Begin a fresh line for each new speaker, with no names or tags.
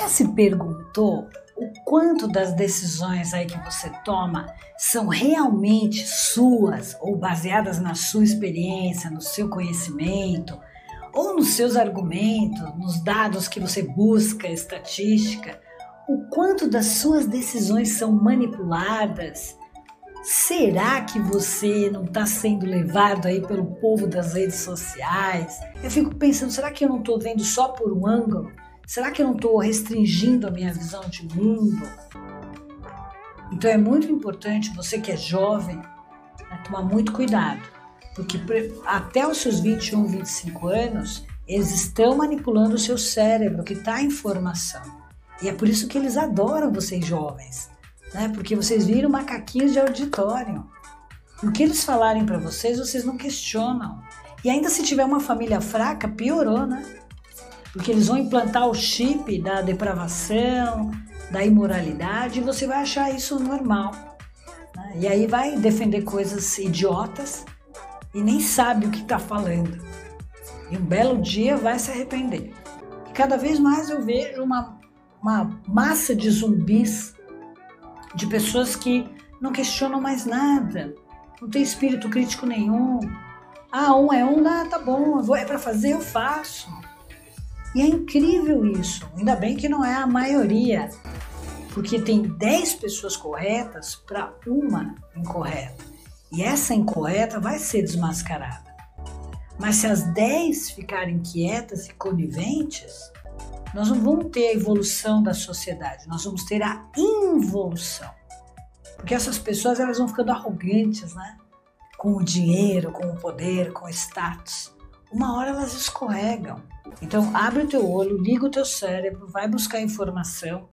já se perguntou o quanto das decisões aí que você toma são realmente suas ou baseadas na sua experiência, no seu conhecimento, ou nos seus argumentos, nos dados que você busca, estatística? O quanto das suas decisões são manipuladas? Será que você não está sendo levado aí pelo povo das redes sociais? Eu fico pensando, será que eu não estou vendo só por um ângulo? Será que eu não estou restringindo a minha visão de mundo? Então é muito importante você que é jovem né, tomar muito cuidado, porque até os seus 21, 25 anos eles estão manipulando o seu cérebro que está em formação. E é por isso que eles adoram vocês jovens, né? Porque vocês viram macaquinhos de auditório. O que eles falarem para vocês, vocês não questionam. E ainda se tiver uma família fraca, piorou, né? Porque eles vão implantar o chip da depravação, da imoralidade, e você vai achar isso normal. Né? E aí vai defender coisas idiotas e nem sabe o que está falando. E um belo dia vai se arrepender. E cada vez mais eu vejo uma, uma massa de zumbis, de pessoas que não questionam mais nada, não tem espírito crítico nenhum. Ah, um é um, ah, tá bom, é para fazer, eu faço. E é incrível isso. Ainda bem que não é a maioria, porque tem 10 pessoas corretas para uma incorreta. E essa incorreta vai ser desmascarada. Mas se as 10 ficarem quietas e coniventes, nós não vamos ter a evolução da sociedade, nós vamos ter a involução. Porque essas pessoas elas vão ficando arrogantes, né? Com o dinheiro, com o poder, com o status. Uma hora elas escorregam. Então, abre o teu olho, liga o teu cérebro, vai buscar informação